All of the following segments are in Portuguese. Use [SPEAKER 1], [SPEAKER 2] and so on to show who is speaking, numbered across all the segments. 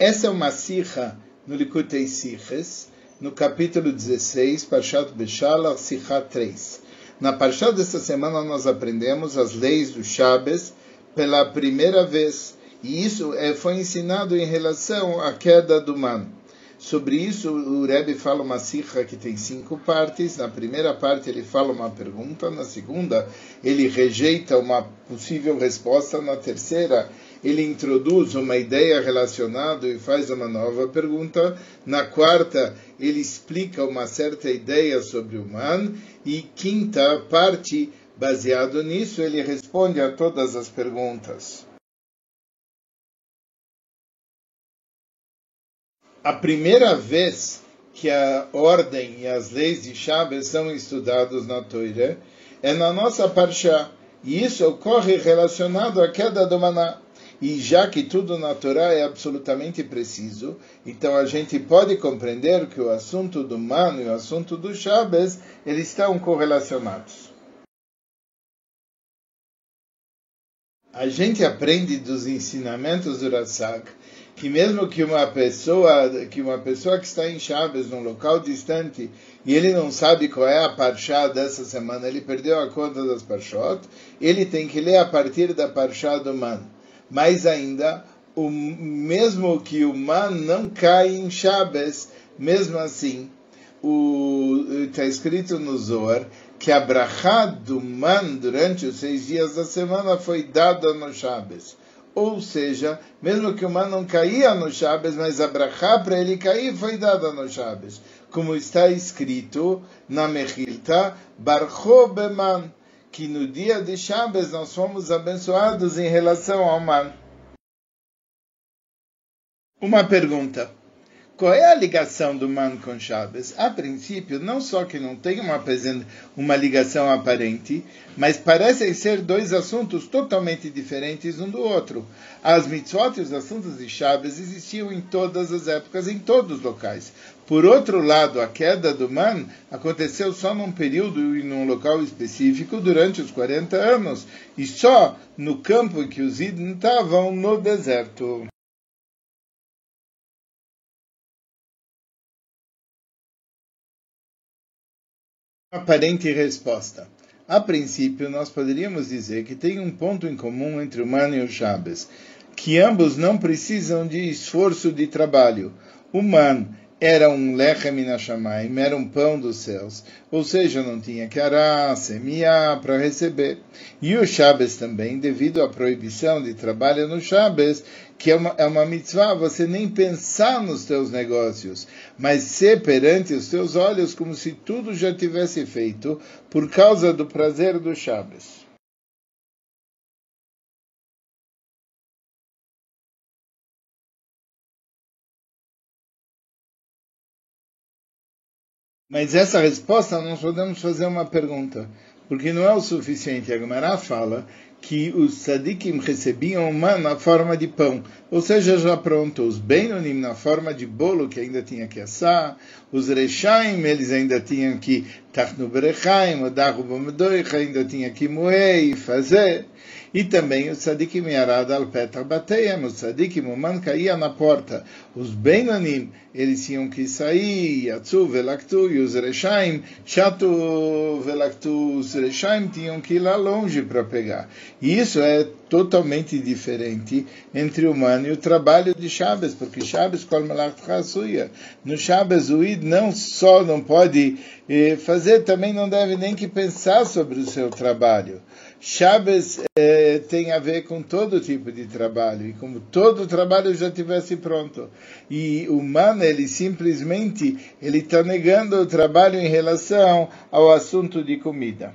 [SPEAKER 1] Essa é uma sirra no Likutei Siches, no capítulo 16, Parshat Beshalach, Sirra 3. Na Parshat desta semana nós aprendemos as leis do Shabbos pela primeira vez, e isso é, foi ensinado em relação à queda do man. Sobre isso, o Rebbe fala uma sirra que tem cinco partes. Na primeira parte, ele fala uma pergunta. Na segunda, ele rejeita uma possível resposta. Na terceira, ele introduz uma ideia relacionada e faz uma nova pergunta. Na quarta, ele explica uma certa ideia sobre o man. E quinta parte, baseado nisso, ele responde a todas as perguntas. A primeira vez que a ordem e as leis de Shabbos são estudados na Torá é na nossa Parshá. E isso ocorre relacionado à queda do maná. E já que tudo na Torá é absolutamente preciso, então a gente pode compreender que o assunto do mano e o assunto do Shabbos, eles estão correlacionados. A gente aprende dos ensinamentos do Ratzak que mesmo que uma pessoa que uma pessoa que está em Chaves num local distante e ele não sabe qual é a parshá dessa semana, ele perdeu a conta das parshot, ele tem que ler a partir da parshá do man. Mais ainda, o mesmo que o man não cai em Chaves, mesmo assim, está escrito no Zohar que a brachá do man durante os seis dias da semana foi dada no Shabbos. Ou seja, mesmo que o man não caía no Shabbos, mas a brachá para ele cair foi dada no Shabbos. Como está escrito na Mechilta, Barcho Beman, que no dia de Shabbos nós fomos abençoados em relação ao man. Uma pergunta. Qual é a ligação do man com Shabbos? A princípio, não só que não tem uma, uma ligação aparente, mas parecem ser dois assuntos totalmente diferentes um do outro. As mitzvot e os assuntos de Shabbos existiam em todas as épocas, em todos os locais. Por outro lado, a queda do man aconteceu só num período e num local específico durante os 40 anos, e só no campo em que os idem estavam no deserto. Aparente resposta. A princípio, nós poderíamos dizer que tem um ponto em comum entre o Man e o Shabbos, que ambos não precisam de esforço de trabalho. O era um lechem minashamayim, era um pão dos céus, ou seja, não tinha que arar, semear para receber. E o Shabbos também, devido à proibição de trabalho no Shabbos, que é uma, é uma mitzvah, você nem pensar nos teus negócios, mas ser perante os teus olhos como se tudo já tivesse feito por causa do prazer do Shabbos. Mas essa resposta nós podemos fazer uma pergunta, porque não é o suficiente. A Gemara fala que os sadikim recebiam uma na forma de pão, ou seja, já pronto, os Benonim na forma de bolo que ainda tinha que assar, os Rechaim eles ainda tinham que tachnu berechaim, o ainda tinha que moer e fazer. E também o tzadikim yarad al petach bateiam, o tzadikim, o man caía na porta. Os beinanim, eles tinham que sair, yatsu velaktu, e os rechaim, chatu velaktu, os rechaim tinham que ir lá longe para pegar. E isso é totalmente diferente entre o man e o trabalho de Shabbos, porque Shabbos kol. No Shabbos o id não só não pode eh, fazer, também não deve nem que pensar sobre o seu trabalho. Shabbos eh, tem a ver com todo tipo de trabalho, e como todo trabalho já tivesse pronto. E o man, ele simplesmente ele está negando o trabalho em relação ao assunto de comida.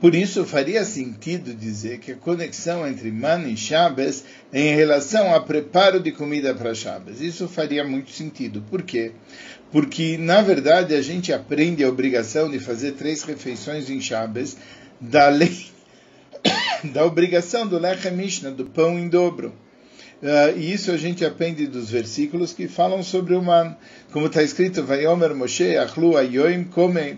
[SPEAKER 1] Por isso, faria sentido dizer que a conexão entre Man e Shabbos é em relação ao preparo de comida para Shabbos. Isso faria muito sentido. Por quê? Porque, na verdade, a gente aprende a obrigação de fazer três refeições em Shabbos da lei, da obrigação do Lechem Mishnah, do pão em dobro. Uh, e isso a gente aprende dos versículos que falam sobre o man. Como está escrito, Vayomer Moshe, Achlu Ayoim,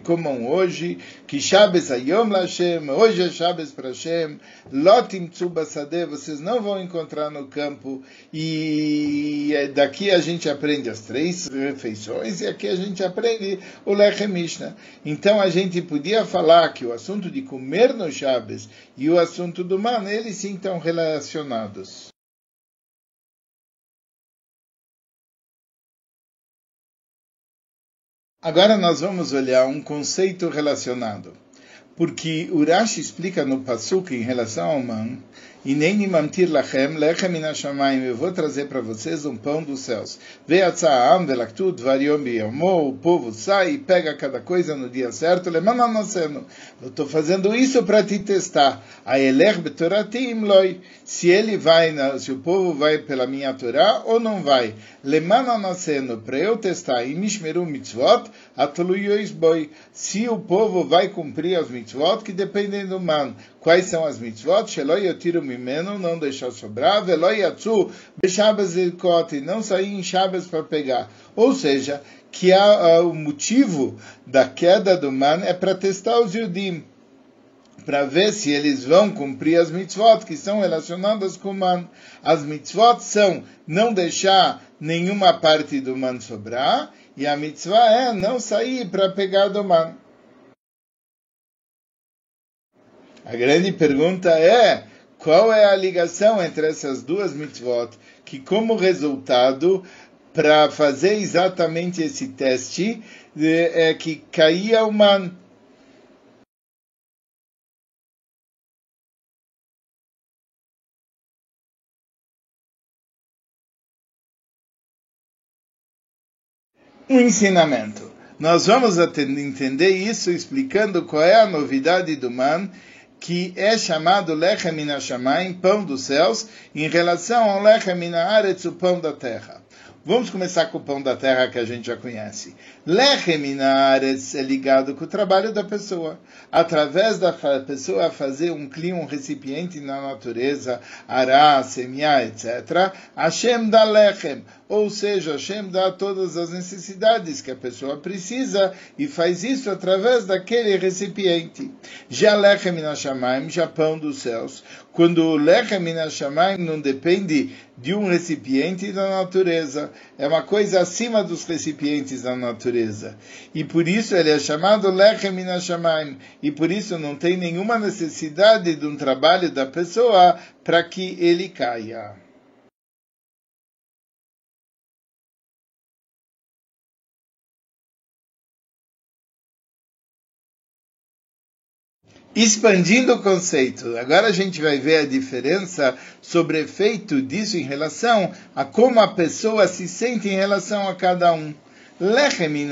[SPEAKER 1] comam hoje, que Shabbos Ayom Lashem, hoje é Shabbos para Hashem, Lotim Tzubasade, vocês não vão encontrar no campo, e daqui a gente aprende as três refeições, e aqui a gente aprende o Lechem Mishnah. Então a gente podia falar que o assunto de comer no Shabbos e o assunto do man, eles sim estão relacionados. Agora nós vamos olhar um conceito relacionado. Porque o Rashi explica no Pasuk em relação ao man, e nem mantir lachem, lechem inashamayim, eu vou trazer para vocês um pão dos céus. Ve'atza'am velaktu dvariom biyomo, o povo sai e pega cada coisa no dia certo, lemananasenu. Eu estou fazendo isso para te testar. Se ele vai, se o povo vai pela minha Torá ou não vai. Lemananasenu, para eu testar, e mishmeru mitzvot, boi, se o povo vai cumprir as mitzvot que dependem do man. Quais são as mitzvot? Sheloi yotiru mimeno, não deixar sobrar, veloi yatsu, beshabas ilkot, não sair em Shabbos para pegar. Ou seja, que a, a, o motivo da queda do man é para testar os Yudim, para ver se eles vão cumprir as mitzvot que são relacionadas com o man. As mitzvot são não deixar nenhuma parte do man sobrar, e a mitzvah é não sair para pegar do man. A grande pergunta é qual é a ligação entre essas duas mitzvot, que como resultado, para fazer exatamente esse teste, é que caía o man. Um ensinamento. Nós vamos entender isso explicando qual é a novidade do man que é chamado Lechem Minashamayim, pão dos céus, em relação ao Lechem Minaaretz, o pão da terra. Vamos começar com o pão da terra que a gente já conhece. Lechem Minaaretz é ligado com o trabalho da pessoa. Através da pessoa fazer um clima, um recipiente na natureza, ará, semear, etc., Hashem dá Lechem ou seja, Hashem dá todas as necessidades que a pessoa precisa e faz isso através daquele recipiente. Já Lechem Minashamayim, já pão dos céus. Quando o Lechem Minashamayim não depende de um recipiente da natureza, é uma coisa acima dos recipientes da natureza. E por isso ele é chamado Lechem Minashamayim. E por isso não tem nenhuma necessidade de um trabalho da pessoa para que ele caia. Expandindo o conceito, agora a gente vai ver a diferença sobre efeito disso em relação a como a pessoa se sente em relação a cada um. Lechem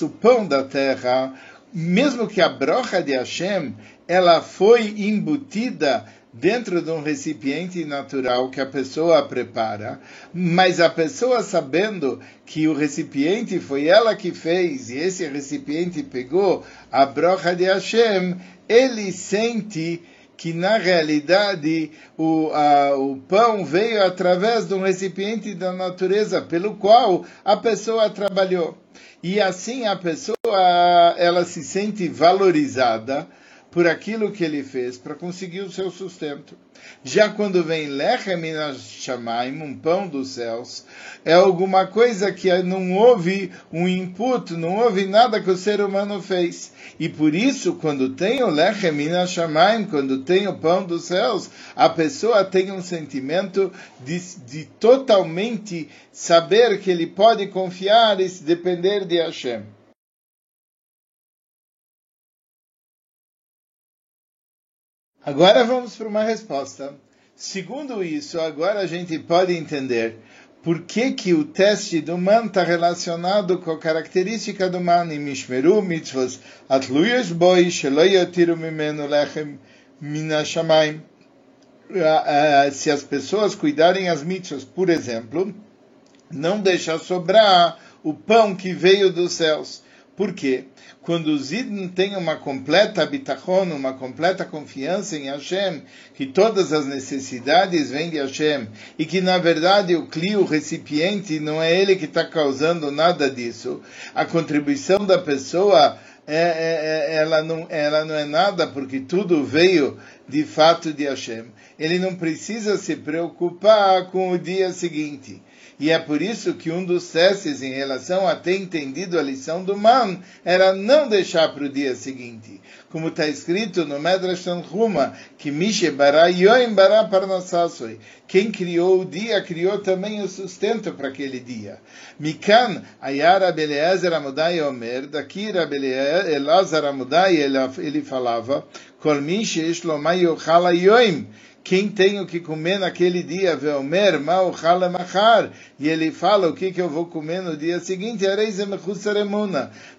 [SPEAKER 1] o pão da terra, mesmo que a brocha de Hashem, ela foi embutida dentro de um recipiente natural que a pessoa prepara, mas a pessoa sabendo que o recipiente foi ela que fez e esse recipiente pegou a brocha de Hashem, ele sente que na realidade o, a, o pão veio através de um recipiente da natureza pelo qual a pessoa trabalhou. E assim a pessoa ela se sente valorizada por aquilo que ele fez para conseguir o seu sustento. Já quando vem Lechem Shamaim, um pão dos céus, é alguma coisa que não houve um input, não houve nada que o ser humano fez. E por isso, quando tem o Lechem Shamaim, quando tem o pão dos céus, a pessoa tem um sentimento de, de totalmente saber que ele pode confiar e se depender de Hashem. Agora vamos para uma resposta. Segundo isso, agora a gente pode entender por que, que o teste do man está relacionado com a característica do man em Mishmeru mitzvos atluyas boi shelo yotiru mimenu lechem minashamayim. Se as pessoas cuidarem as mitzvos, por exemplo, não deixar sobrar o pão que veio dos céus. Por quê? Quando os Idn têm uma completa habitação, uma completa confiança em Hashem, que todas as necessidades vêm de Hashem, e que na verdade o Kli, o recipiente, não é ele que está causando nada disso, a contribuição da pessoa é, é, é, ela, não, ela não é nada, porque tudo veio de fato de Hashem. Ele não precisa se preocupar com o dia seguinte. E é por isso que um dos testes em relação a ter entendido a lição do man era não deixar para o dia seguinte. Como está escrito no Medrash Tanhuma, que Mishe bara yoim bara parnassasoi. Quem criou o dia, criou também o sustento para aquele dia. Mikan ayara Beliezer Amudai Omer, daqui Elazar Amudai ele falava, Kol Mishe Ishlomai Yochala Yoim quem tem o que comer naquele dia, Veomer, Mal, Halamachar, e ele fala o que, que eu vou comer no dia seguinte,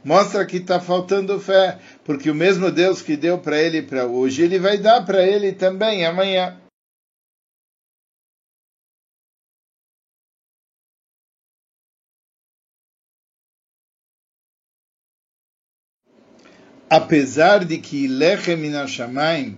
[SPEAKER 1] mostra que está faltando fé, porque o mesmo Deus que deu para ele para hoje, ele vai dar para ele também amanhã. Apesar de que Lechem Minashamayim,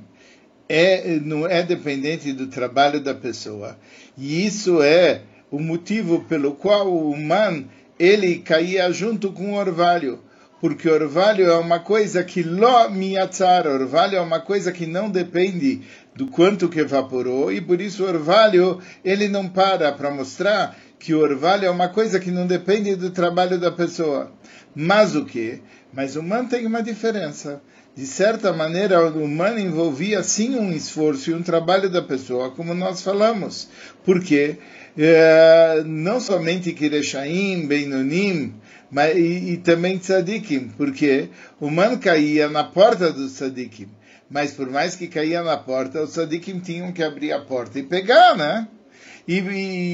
[SPEAKER 1] é, não é dependente do trabalho da pessoa. E isso é o motivo pelo qual o man ele caía junto com o orvalho. Porque orvalho é uma coisa que lo miatzar, orvalho é uma coisa que não depende do quanto que evaporou, e por isso o orvalho ele não para para mostrar que o orvalho é uma coisa que não depende do trabalho da pessoa. Mas o que? Mas o man tem uma diferença de certa maneira, o humano envolvia sim um esforço e um trabalho da pessoa, como nós falamos. Porque é, não somente Kireshaim, Beinonim, mas, e, e também Tzadikim, porque o humano caía na porta do Tzadikim. Mas por mais que caía na porta, os Tzadikim tinham que abrir a porta e pegar, né? E,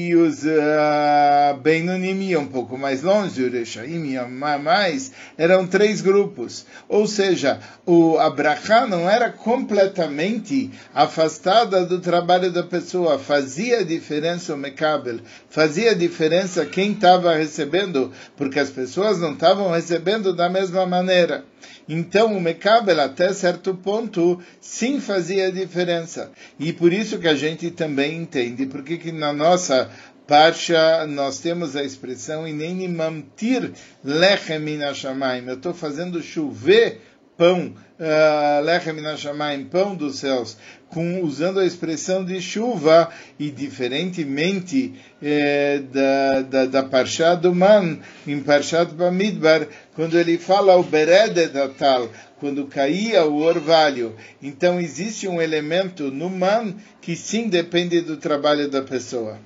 [SPEAKER 1] e os uh, Beinonim iam um pouco mais longe, o Rechaim iam mais, eram três grupos. Ou seja, o Abraha não era completamente afastada do trabalho da pessoa, fazia diferença o Mekabel, fazia diferença quem estava recebendo, porque as pessoas não estavam recebendo da mesma maneira. Então o Mekabel, até certo ponto, sim fazia diferença. E por isso que a gente também entende, porque que na nossa Parsha, nós temos a expressão nem mamtir lechem minashamayim. Eu estou fazendo chover pão, uh, lechem minashamayim, pão dos céus, com, usando a expressão de chuva, e diferentemente eh, da, da, da Parsha do Man, em Parshat Bamidbar, quando ele fala o Beredet tal, quando caía o orvalho. Então existe um elemento no Man que sim depende do trabalho da pessoa.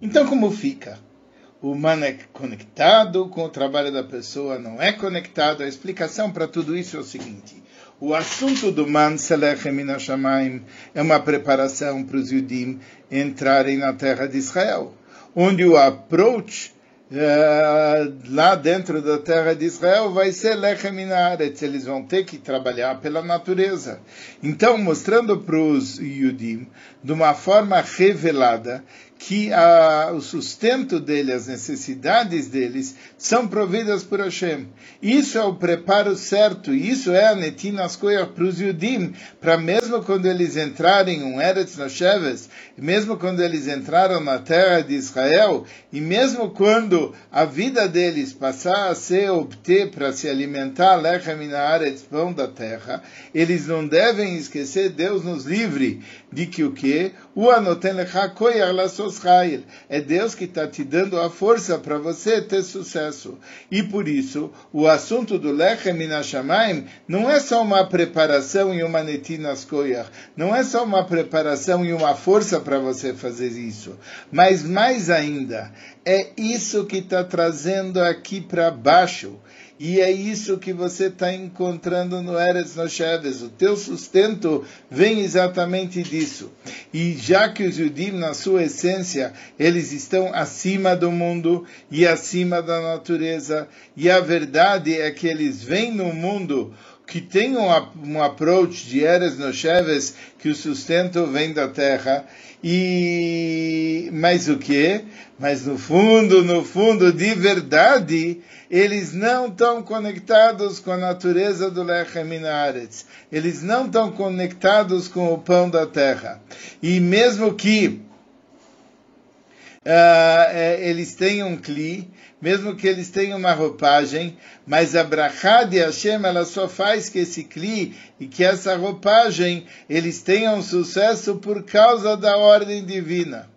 [SPEAKER 1] Então, como fica? O humano é conectado com o trabalho da pessoa, não é conectado. A explicação para tudo isso é o seguinte: o assunto do Man Selechem Shamayim é uma preparação para os Yudim entrarem na terra de Israel, onde o approach uh, lá dentro da terra de Israel vai ser Lechem eles vão ter que trabalhar pela natureza. Então, mostrando para os Yudim, de uma forma revelada, que a, o sustento dele, as necessidades deles, são providas por Hashem. Isso é o preparo certo, isso é a Netinas Koyach para os Yudim, para mesmo quando eles entrarem em um Eretz Nosheves, mesmo quando eles entraram na terra de Israel, e mesmo quando a vida deles passar a ser obter para se alimentar Lechem Aretz, pão da terra, eles não devem esquecer, Deus nos livre de que o que? O. É Deus que está te dando a força para você ter sucesso. E por isso, o assunto do Lechem Minashamayim não é só uma preparação e uma netinas koyach. Não é só uma preparação e uma força para você fazer isso. Mas mais ainda, é isso que está trazendo aqui para baixo. E é isso que você está encontrando no Eretz Nosheves. O teu sustento vem exatamente disso. E já que os Yudim, na sua essência, eles estão acima do mundo e acima da natureza, e a verdade é que eles vêm no mundo que tem um, um approach de Eres Nosheves, que o sustento vem da terra, e mais o que? Mas no fundo, no fundo, de verdade, eles não estão conectados com a natureza do Lechem Minaretz. Eles não estão conectados com o pão da terra. E mesmo que uh, eles tenham cli, mesmo que eles tenham uma roupagem, mas a brachá de Hashem, ela só faz que esse cli e que essa roupagem, eles tenham sucesso por causa da ordem divina.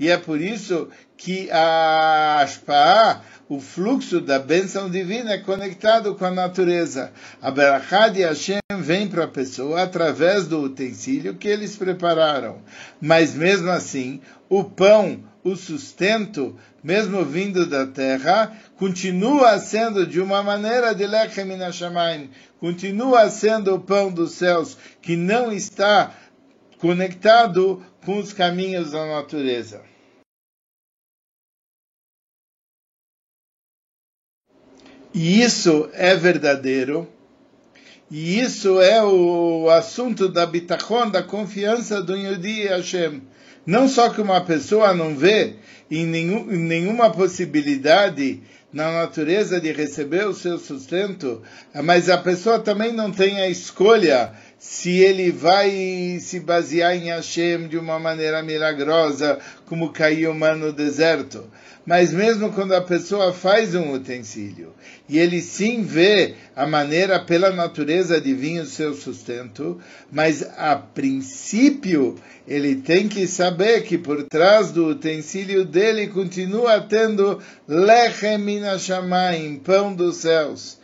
[SPEAKER 1] E é por isso que a Ashpa'ah, o fluxo da bênção divina é conectado com a natureza. A Berachá de Hashem vem para a pessoa através do utensílio que eles prepararam. Mas mesmo assim, o pão, o sustento, mesmo vindo da terra, continua sendo de uma maneira de Lechem Hashamayim, continua sendo o pão dos céus, que não está conectado com os caminhos da natureza. E isso é verdadeiro. E isso é o assunto da bitachon, da confiança do Yudi Hashem. Não só que uma pessoa não vê em, nenhum, em nenhuma possibilidade na natureza de receber o seu sustento, mas a pessoa também não tem a escolha se ele vai se basear em Hashem de uma maneira milagrosa, como caiu no deserto. Mas mesmo quando a pessoa faz um utensílio e ele sim vê a maneira pela natureza de vir o seu sustento, mas a princípio ele tem que saber que por trás do utensílio dele continua tendo lechem minashamayim, pão dos céus,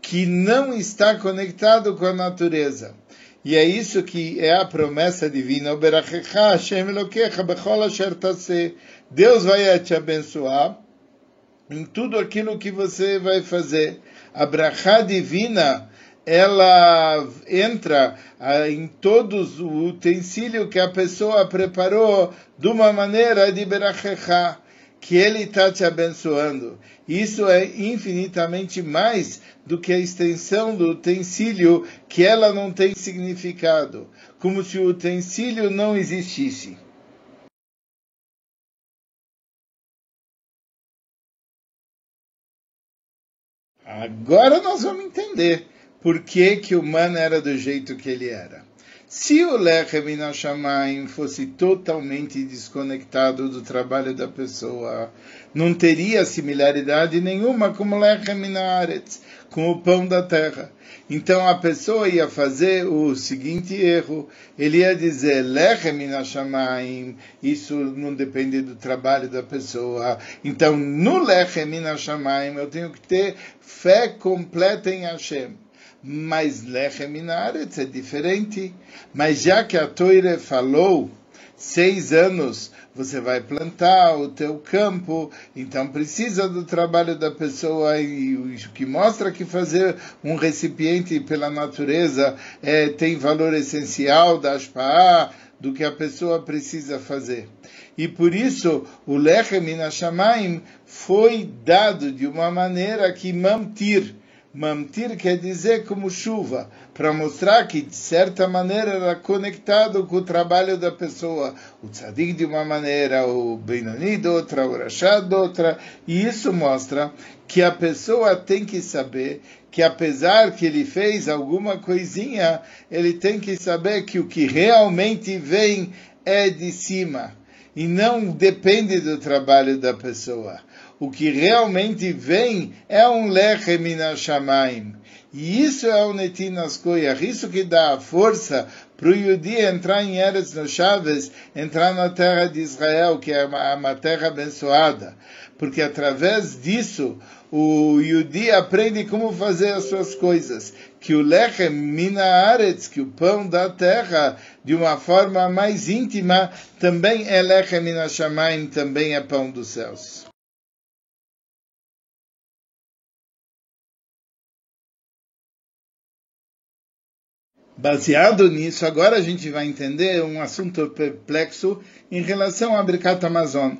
[SPEAKER 1] que não está conectado com a natureza. E é isso que é a promessa divina. Deus vai te abençoar em tudo aquilo que você vai fazer. A brachá divina, ela entra ah, em todos o utensílio que a pessoa preparou de uma maneira de berachá, que ele está te abençoando. Isso é infinitamente mais do que a extensão do utensílio, que ela não tem significado, como se o utensílio não existisse. Agora nós vamos entender por que, que o man era do jeito que ele era. Se o Lechem Inashamayim fosse totalmente desconectado do trabalho da pessoa, não teria similaridade nenhuma com o Lechem Inaretz, com o pão da terra. Então a pessoa ia fazer o seguinte erro, ele ia dizer Lechem Inashamayim, isso não depende do trabalho da pessoa. Então no Lechem Inashamayim eu tenho que ter fé completa em Hashem mas Lechem Inaretz é diferente. Mas já que a Toire falou, seis anos você vai plantar o teu campo, então precisa do trabalho da pessoa e o que mostra que fazer um recipiente pela natureza é, tem valor essencial da Ashpa'ah, do que a pessoa precisa fazer. E por isso o Lechem Inashamayim foi dado de uma maneira que mantir Mamtir quer dizer como chuva, para mostrar que, de certa maneira, era conectado com o trabalho da pessoa. O tzadik de uma maneira, o Benoni de outra, o Rashad de outra. E isso mostra que a pessoa tem que saber que, apesar que ele fez alguma coisinha, ele tem que saber que o que realmente vem é de cima. E não depende do trabalho da pessoa o que realmente vem é um lechem shamayim. E isso é o netinas koyach, isso que dá a força para o Yudi entrar em Eretz no Chaves, entrar na terra de Israel, que é uma, uma terra abençoada. Porque através disso, o Yudi aprende como fazer as suas coisas. Que o lechem mina aretz, que o pão da terra, de uma forma mais íntima, também é lechem mina shamayim, também é pão dos céus. Baseado nisso, agora a gente vai entender um assunto perplexo em relação à Birkat Amazon.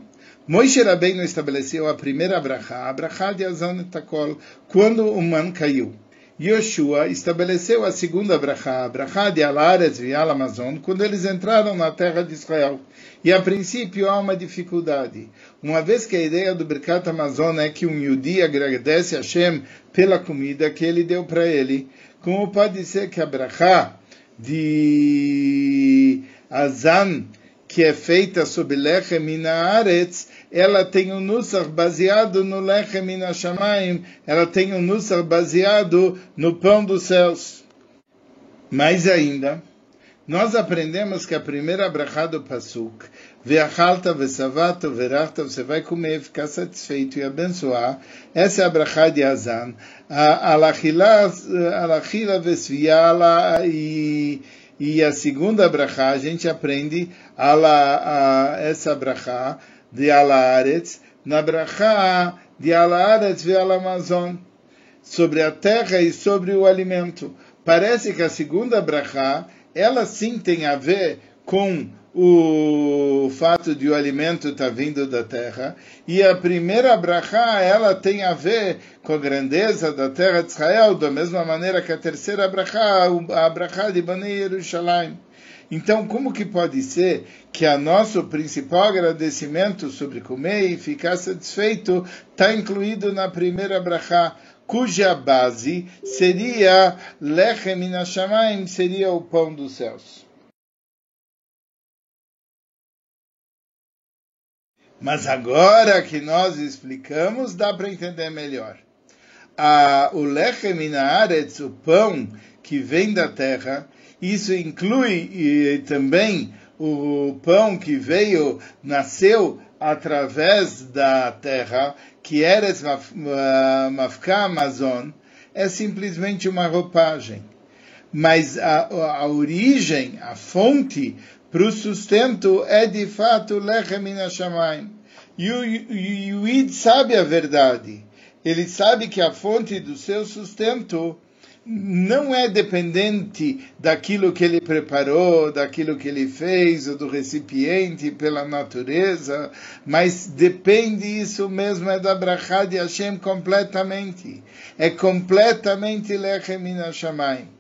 [SPEAKER 1] Moishe Rabbeinu estabeleceu a primeira brachá, a brachá de Azon Takol, quando o man caiu. Yoshua estabeleceu a segunda brachá, a brachá de Alares e Alamazon, quando eles entraram na terra de Israel. E a princípio há uma dificuldade. Uma vez que a ideia do Birkat Amazon é que um Yudi agradece a Hashem pela comida que ele deu para ele, como pode ser que a brachá de Azan, que é feita sobre Lechem Minaaretz, ela tem um Nusach baseado no Lechem Minashamayim, ela tem um Nusach baseado no pão dos céus. Mais ainda, nós aprendemos que a primeira brachá do Pasuk, Ve'achalta ve'savato ve'rachta, você vai comer, ficar satisfeito e abençoar. Essa é a brachá de Azan. Alachila ve'sviala e e a segunda brachá, a gente aprende ala, a, essa brachá de Alaaretz, na brachá de Alaaretz ve Alamazon, sobre a terra e sobre o alimento. Parece que a segunda brachá, ela sim tem a ver com o fato de o alimento estar tá vindo da terra, e a primeira brachá, ela tem a ver com a grandeza da terra de Israel, da mesma maneira que a terceira brachá, a brachá de Bani Yerushalayim. Então, como que pode ser que a nosso principal agradecimento sobre comer e ficar satisfeito está incluído na primeira brachá, cuja base seria Lechem Minashamayim, seria o pão dos céus? Mas agora que nós explicamos, dá para entender melhor. A, o lechem inaaretz, o pão que vem da terra, isso inclui e, também o pão que veio, nasceu através da terra, que Eres Mafka Amazon, é simplesmente uma roupagem. Mas a, a origem, a fonte para o sustento é de fato Lechem Inashamayim. E o Yuid sabe a verdade. Ele sabe que a fonte do seu sustento não é dependente daquilo que ele preparou, daquilo que ele fez, ou do recipiente, pela natureza, mas depende isso mesmo, é da Brachá de Hashem completamente. É completamente Lechem Hashamayim.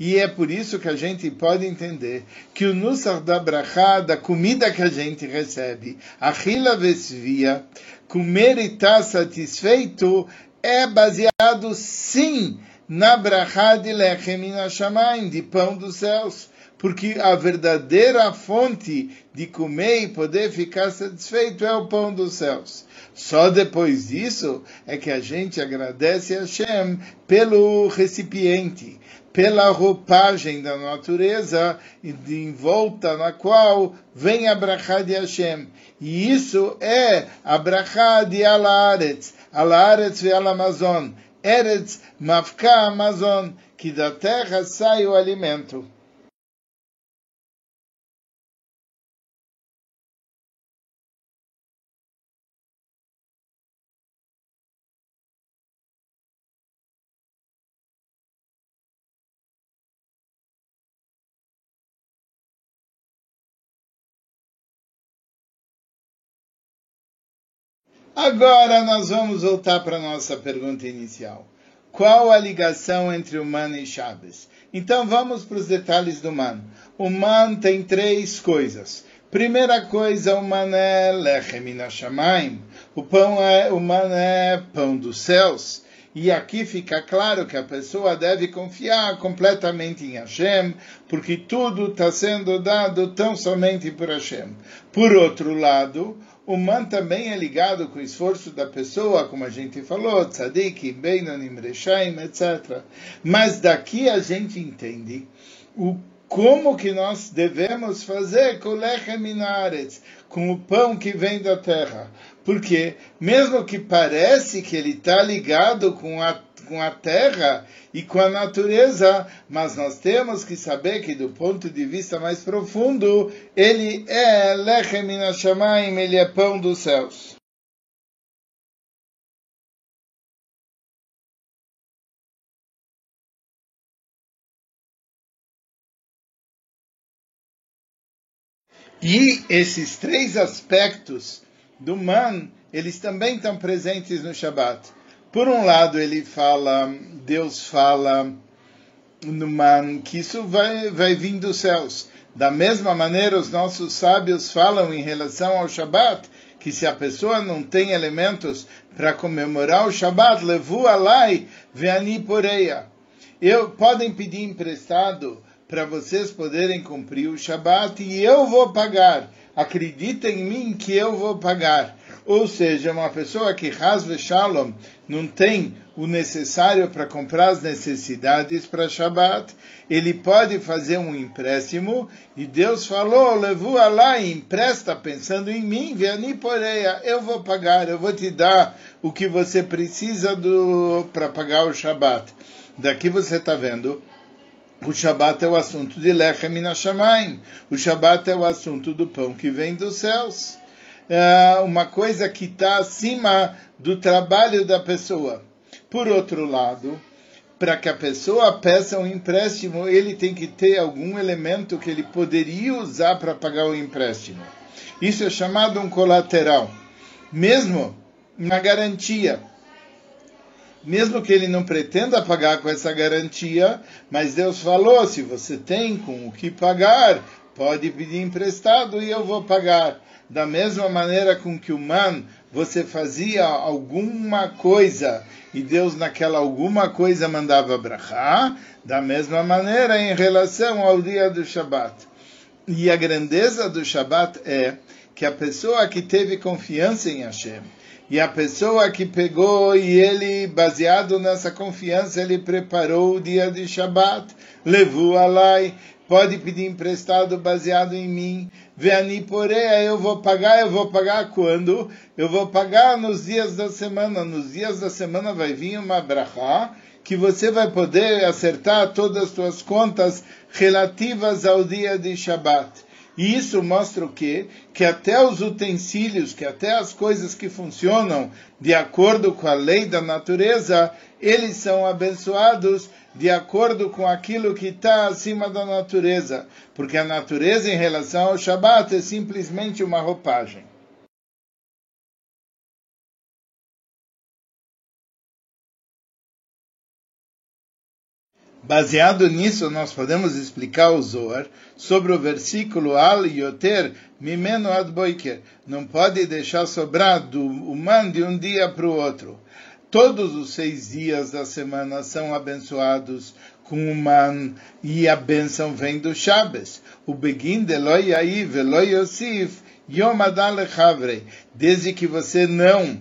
[SPEAKER 1] E é por isso que a gente pode entender que o Nusar da Brachá, da comida que a gente recebe, Achila Vesvia, comer e estar satisfeito, é baseado sim na Brachá de Lechem de pão dos céus. Porque a verdadeira fonte de comer e poder ficar satisfeito é o pão dos céus. Só depois disso é que a gente agradece a Hashem pelo recipiente pela roupagem da natureza em volta na qual vem a brachá de Hashem. E isso é a brachá de Alaretz, Alaretz e Alamazon, Eretz Mafka Amazon, que da terra sai o alimento. Agora nós vamos voltar para a nossa pergunta inicial. Qual a ligação entre o man e Shabbos? Então vamos para os detalhes do man. O man tem três coisas. Primeira coisa, o man é lechem inashamayim. O pão é, o man é pão dos céus. E aqui fica claro que a pessoa deve confiar completamente em Hashem, porque tudo está sendo dado tão somente por Hashem. Por outro lado, o man também é ligado com o esforço da pessoa, como a gente falou, tzadik, beinonim, reshaim, etc. Mas daqui a gente entende o como que nós devemos fazer com minares, com o pão que vem da terra. Porque, mesmo que parece que ele está ligado com a com a terra e com a natureza, mas nós temos que saber que do ponto de vista mais profundo, ele é lechem inashamayim, ele é pão dos céus. E esses três aspectos do man, eles também estão presentes no Shabat. Por um lado, ele fala, Deus fala numa, que isso vai, vai vir dos céus. Da mesma maneira, os nossos sábios falam em relação ao Shabat, que se a pessoa não tem elementos para comemorar o Shabat, levou alai veani poreia. Eu podem pedir emprestado para vocês poderem cumprir o Shabat e eu vou pagar. Acredita em mim que eu vou pagar. Ou seja, uma pessoa que rasve shalom não tem o necessário para comprar as necessidades para Shabat, ele pode fazer um empréstimo e Deus falou, levou lá e empresta pensando em mim, veni poreia, eu vou pagar, eu vou te dar o que você precisa para pagar o Shabat. Daqui você está vendo o Shabat é o assunto de Lechem Minashamayim. O Shabat é o assunto do pão que vem dos céus. É uma coisa que está acima do trabalho da pessoa. Por outro lado, para que a pessoa peça um empréstimo, ele tem que ter algum elemento que ele poderia usar para pagar o empréstimo. Isso é chamado um colateral. Mesmo na garantia mesmo que ele não pretenda pagar com essa garantia, mas Deus falou: se você tem com o que pagar, pode pedir emprestado e eu vou pagar. Da mesma maneira com que o man você fazia alguma coisa e Deus naquela alguma coisa mandava brachá, da mesma maneira em relação ao dia do Shabat. E a grandeza do Shabat é que a pessoa que teve confiança em Hashem, e a pessoa que pegou e ele, baseado nessa confiança, ele preparou o dia de Shabat, levou alai, pode pedir emprestado baseado em mim. Veani poreia, eu vou pagar, eu vou pagar quando? Eu vou pagar nos dias da semana. Nos dias da semana vai vir uma brachá que você vai poder acertar todas as suas contas relativas ao dia de Shabat. E isso mostra o quê? Que até os utensílios, que até as coisas que funcionam de acordo com a lei da natureza, eles são abençoados de acordo com aquilo que está acima da natureza. Porque a natureza em relação ao Shabat é simplesmente uma roupagem. Baseado nisso, nós podemos explicar o Zohar sobre o versículo Al Yoter Mimeno Ad Boiker. Não pode deixar sobrar do humano de um dia para o outro. Todos os seis dias da semana são abençoados com o man e a bênção vem do Shabbos. O Begin de Loi Yaiv Loi Yosif Yom Desde que você não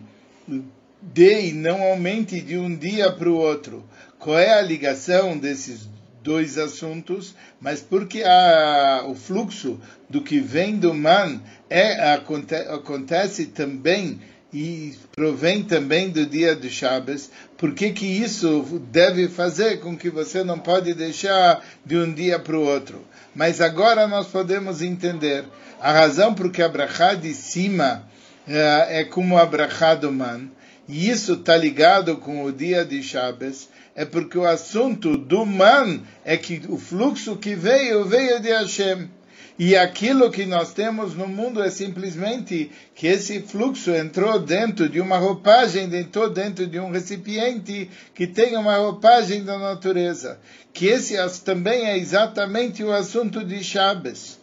[SPEAKER 1] dê e não aumente de um dia para o outro qual é a ligação desses dois assuntos, mas porque a, o fluxo do que vem do man é, aconte, acontece também e provém também do dia do Shabbos, por que que isso deve fazer com que você não pode deixar de um dia para o outro? Mas agora nós podemos entender a razão por que a brachá de cima é, é como a brachá do man, e isso está ligado com o dia de Shabbos, é porque o assunto do man é que o fluxo que veio, veio de Hashem. E aquilo que nós temos no mundo é simplesmente que esse fluxo entrou dentro de uma roupagem, entrou dentro de um recipiente que tem uma roupagem da natureza. Que esse também é exatamente o assunto de Shabbos.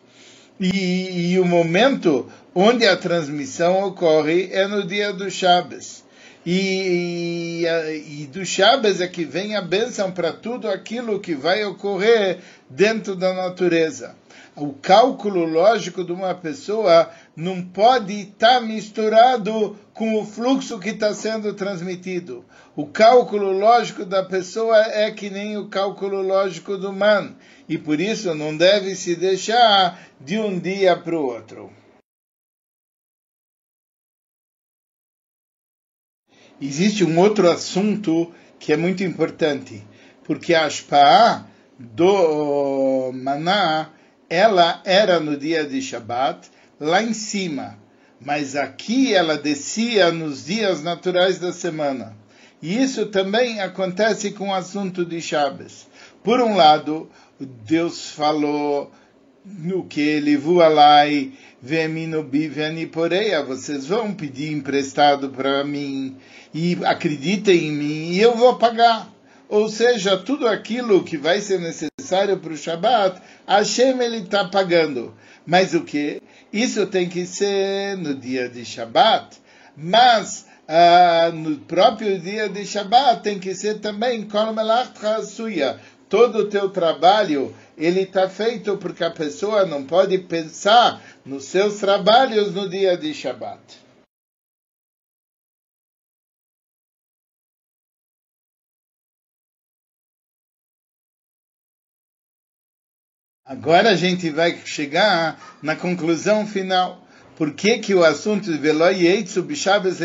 [SPEAKER 1] E, e o momento onde a transmissão ocorre é no dia do Shabbos. E, e, e do Shabbos é que vem a bênção para tudo aquilo que vai ocorrer dentro da natureza. O cálculo lógico de uma pessoa não pode estar tá misturado com o fluxo que está sendo transmitido. O cálculo lógico da pessoa é que nem o cálculo lógico do man. E por isso não deve se deixar de um dia para o outro. Existe um outro assunto que é muito importante, porque a Ashpaa do maná, ela era no dia de Shabat, lá em cima, mas aqui ela descia nos dias naturais da semana. E isso também acontece com o assunto de Shabbos. Por um lado, Deus falou no que ele voalai, veminobi veniporeia, vocês vão pedir emprestado para mim e acreditem em mim e eu vou pagar. Ou seja, tudo aquilo que vai ser necessário para o Shabat, Hashem ele está pagando. Mas o que? Isso tem que ser no dia de Shabat. Mas ah, no próprio dia de Shabat tem que ser também Kol Suya. Todo o teu trabalho ele está feito porque a pessoa não pode pensar nos seus trabalhos no dia de Shabat. Agora a gente vai chegar na conclusão final. Por que, que o assunto de Veloi Eitzu Bishabes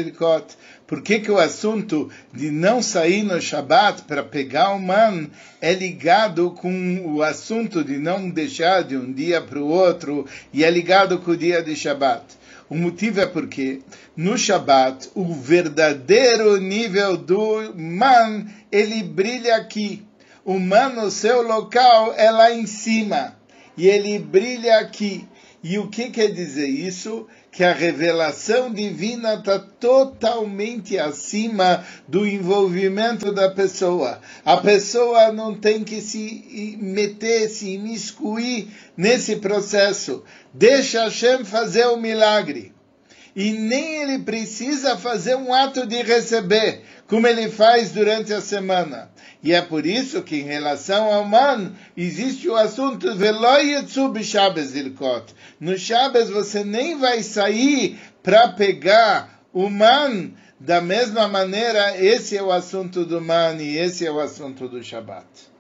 [SPEAKER 1] por que, que o assunto de não sair no Shabat para pegar o man é ligado com o assunto de não deixar de um dia para o outro e é ligado com o dia de Shabat? O motivo é porque no Shabat o verdadeiro nível do man ele brilha aqui o man no seu local é lá em cima e ele brilha aqui. E o que quer dizer isso? Que a revelação divina está totalmente acima do envolvimento da pessoa. A pessoa não tem que se meter, se imiscuir nesse processo. Deixa Hashem fazer o milagre. E nem ele precisa fazer um ato de receber, como ele faz durante a semana. E é por isso que, em relação ao man, existe o assunto No Shabbos você nem vai sair para pegar o man. Da mesma maneira, esse é o assunto do man e esse é o assunto do Shabbat.